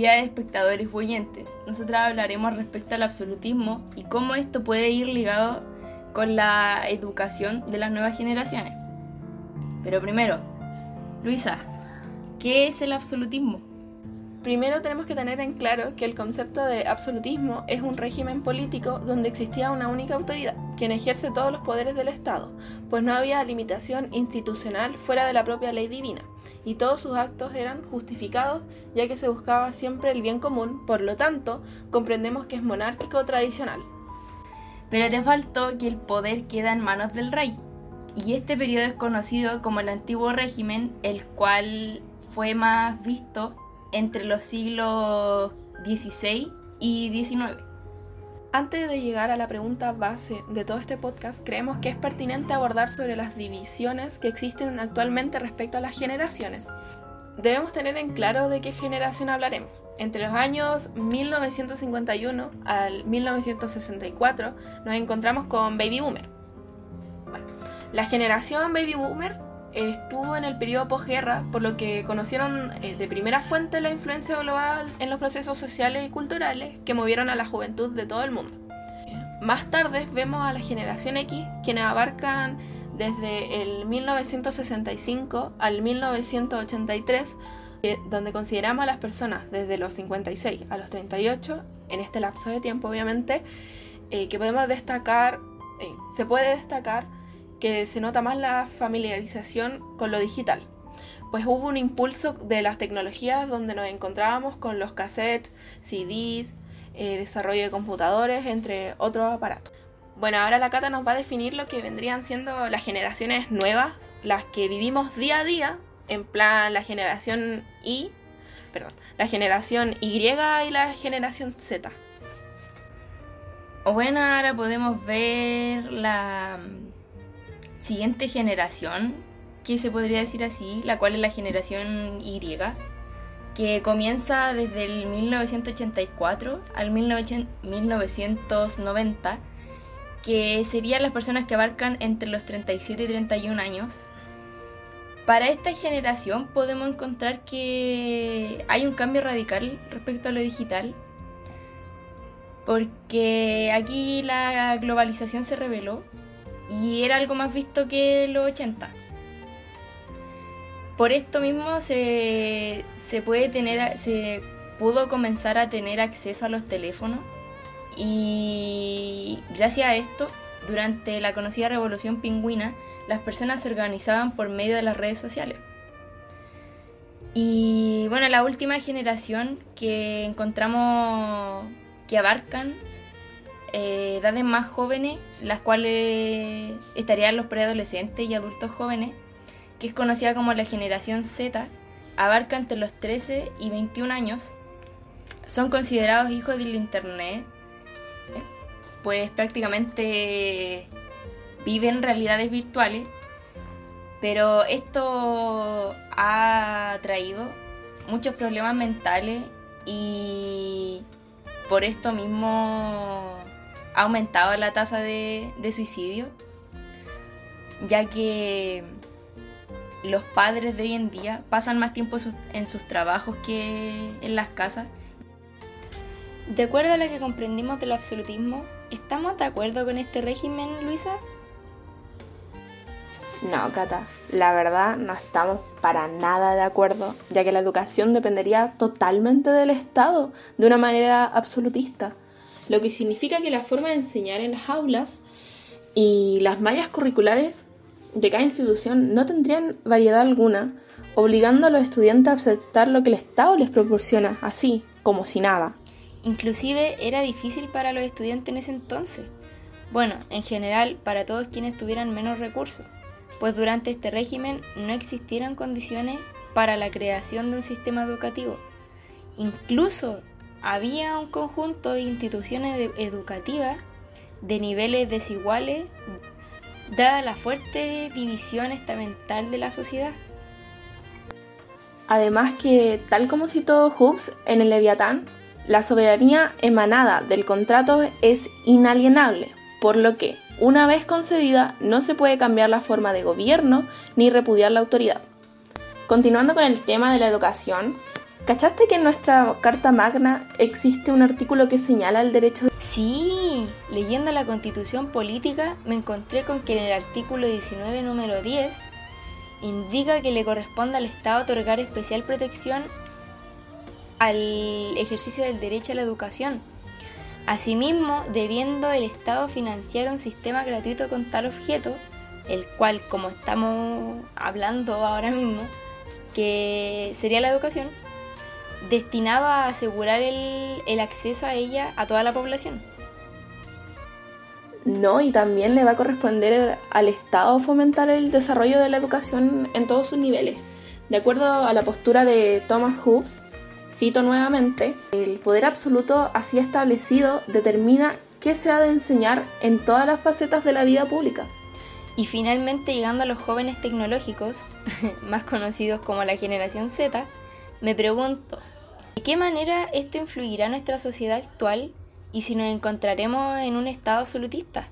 Días espectadores oyentes. Nosotros hablaremos respecto al absolutismo y cómo esto puede ir ligado con la educación de las nuevas generaciones. Pero primero, Luisa, ¿qué es el absolutismo? Primero tenemos que tener en claro que el concepto de absolutismo es un régimen político donde existía una única autoridad, quien ejerce todos los poderes del Estado, pues no había limitación institucional fuera de la propia ley divina, y todos sus actos eran justificados ya que se buscaba siempre el bien común, por lo tanto, comprendemos que es monárquico tradicional. Pero te faltó que el poder queda en manos del rey, y este periodo es conocido como el antiguo régimen, el cual fue más visto entre los siglos XVI y XIX. Antes de llegar a la pregunta base de todo este podcast, creemos que es pertinente abordar sobre las divisiones que existen actualmente respecto a las generaciones. Debemos tener en claro de qué generación hablaremos. Entre los años 1951 al 1964 nos encontramos con Baby Boomer. la generación Baby Boomer estuvo en el periodo posguerra, por lo que conocieron eh, de primera fuente la influencia global en los procesos sociales y culturales que movieron a la juventud de todo el mundo. Más tarde vemos a la generación X, quienes abarcan desde el 1965 al 1983, eh, donde consideramos a las personas desde los 56 a los 38, en este lapso de tiempo obviamente, eh, que podemos destacar, se puede destacar que se nota más la familiarización con lo digital, pues hubo un impulso de las tecnologías donde nos encontrábamos con los cassettes, CDs, eh, desarrollo de computadores, entre otros aparatos. Bueno, ahora la Cata nos va a definir lo que vendrían siendo las generaciones nuevas, las que vivimos día a día, en plan la generación Y, perdón, la generación Y y la generación Z. Bueno, ahora podemos ver la siguiente generación, que se podría decir así, la cual es la generación Y, que comienza desde el 1984 al 1990, que serían las personas que abarcan entre los 37 y 31 años. Para esta generación podemos encontrar que hay un cambio radical respecto a lo digital, porque aquí la globalización se reveló y era algo más visto que los 80. Por esto mismo se, puede tener, se pudo comenzar a tener acceso a los teléfonos y gracias a esto, durante la conocida revolución pingüina, las personas se organizaban por medio de las redes sociales. Y bueno, la última generación que encontramos que abarcan eh, edades más jóvenes, las cuales estarían los preadolescentes y adultos jóvenes, que es conocida como la generación Z, abarca entre los 13 y 21 años, son considerados hijos del Internet, pues prácticamente viven realidades virtuales, pero esto ha traído muchos problemas mentales y por esto mismo ha aumentado la tasa de, suicidio, ya que los padres de hoy en día pasan más tiempo en sus trabajos que en las casas. De acuerdo a lo que comprendimos del absolutismo, ¿estamos de acuerdo con este régimen, Luisa? No, Cata, la verdad no estamos para nada de acuerdo, ya que la educación dependería totalmente del Estado, de una manera absolutista lo que significa que la forma de enseñar en las aulas y las mallas curriculares de cada institución no tendrían variedad alguna, obligando a los estudiantes a aceptar lo que el Estado les proporciona, así como si nada. Inclusive era difícil para los estudiantes en ese entonces. Bueno, en general para todos quienes tuvieran menos recursos, pues durante este régimen no existieron condiciones para la creación de un sistema educativo. Incluso había un conjunto de instituciones educativas de niveles desiguales, dada la fuerte división estamental de la sociedad. Además que, tal como citó Hobbes en el Leviatán, la soberanía emanada del contrato es inalienable, por lo que, una vez concedida, no se puede cambiar la forma de gobierno ni repudiar la autoridad. Continuando con el tema de la educación, ¿Cachaste que en nuestra Carta Magna existe un artículo que señala el derecho de... Sí, leyendo la constitución política me encontré con que en el artículo 19, número 10, indica que le corresponde al Estado otorgar especial protección al ejercicio del derecho a la educación. Asimismo, debiendo el Estado financiar un sistema gratuito con tal objeto, el cual, como estamos hablando ahora mismo, que sería la educación, destinado a asegurar el, el acceso a ella a toda la población. No, y también le va a corresponder al Estado fomentar el desarrollo de la educación en todos sus niveles. De acuerdo a la postura de Thomas Hobbes, cito nuevamente, el poder absoluto así establecido determina qué se ha de enseñar en todas las facetas de la vida pública. Y finalmente llegando a los jóvenes tecnológicos, más conocidos como la generación Z, me pregunto, ¿de qué manera esto influirá en nuestra sociedad actual y si nos encontraremos en un estado absolutista?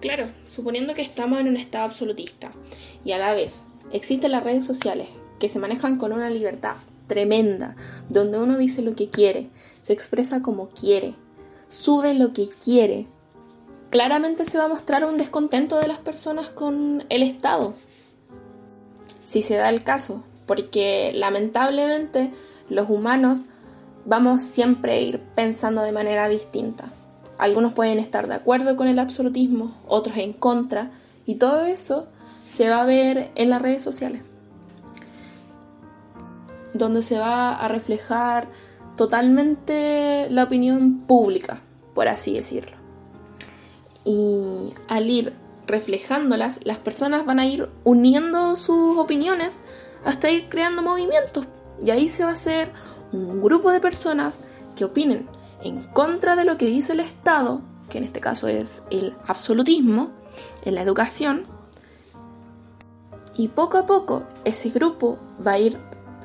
Claro, suponiendo que estamos en un estado absolutista y a la vez existen las redes sociales que se manejan con una libertad tremenda, donde uno dice lo que quiere, se expresa como quiere, sube lo que quiere, claramente se va a mostrar un descontento de las personas con el Estado. Si se da el caso, porque lamentablemente los humanos vamos siempre a ir pensando de manera distinta. Algunos pueden estar de acuerdo con el absolutismo, otros en contra, y todo eso se va a ver en las redes sociales, donde se va a reflejar totalmente la opinión pública, por así decirlo. Y al ir reflejándolas, las personas van a ir uniendo sus opiniones hasta ir creando movimientos. Y ahí se va a hacer un grupo de personas que opinen en contra de lo que dice el Estado, que en este caso es el absolutismo, en la educación. Y poco a poco ese grupo va a ir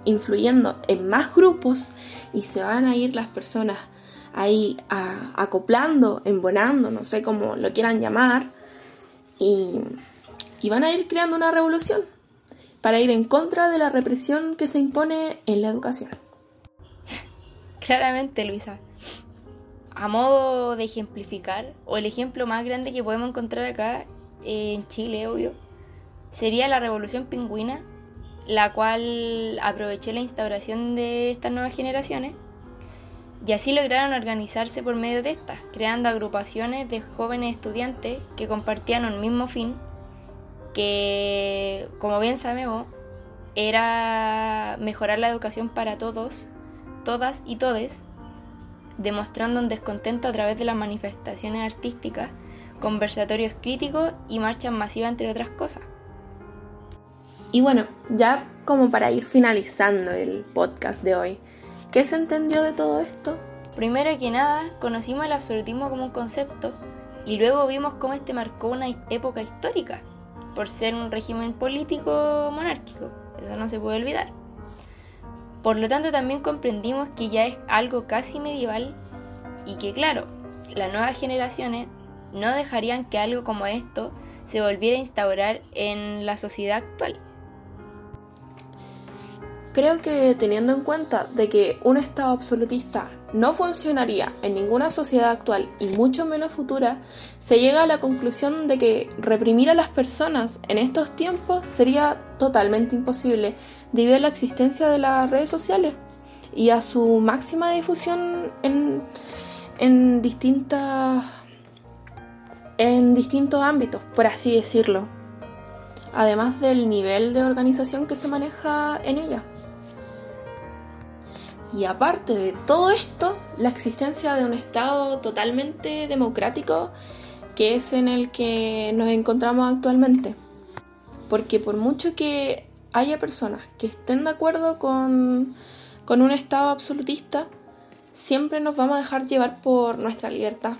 influyendo en más grupos y se van a ir las personas ahí acoplando, embonando, no sé cómo lo quieran llamar, y, y van a ir creando una revolución para ir en contra de la represión que se impone en la educación. Claramente, Luisa. A modo de ejemplificar, o el ejemplo más grande que podemos encontrar acá en Chile, obvio, sería la revolución pingüina, la cual aprovechó la instauración de estas nuevas generaciones y así lograron organizarse por medio de estas, creando agrupaciones de jóvenes estudiantes que compartían un mismo fin, que, como bien sabemos, era mejorar la educación para todos, todas y todes, demostrando un descontento a través de las manifestaciones artísticas, conversatorios críticos y marchas masivas, entre otras cosas. Y bueno, ya como para ir finalizando el podcast de hoy, ¿Qué se entendió de todo esto? Primero que nada, conocimos el absolutismo como un concepto y luego vimos cómo este marcó una época histórica, por ser un régimen político monárquico, eso no se puede olvidar. Por lo tanto, también comprendimos que ya es algo casi medieval y que, claro, las nuevas generaciones no dejarían que algo como esto se volviera a instaurar en la sociedad actual. Creo que teniendo en cuenta de que un Estado absolutista no funcionaría en ninguna sociedad actual y mucho menos futura, se llega a la conclusión de que reprimir a las personas en estos tiempos sería totalmente imposible debido a la existencia de las redes sociales y a su máxima difusión en, en distintas en distintos ámbitos, por así decirlo, además del nivel de organización que se maneja en ella. Y aparte de todo esto, la existencia de un Estado totalmente democrático que es en el que nos encontramos actualmente. Porque por mucho que haya personas que estén de acuerdo con, con un Estado absolutista, siempre nos vamos a dejar llevar por nuestra libertad,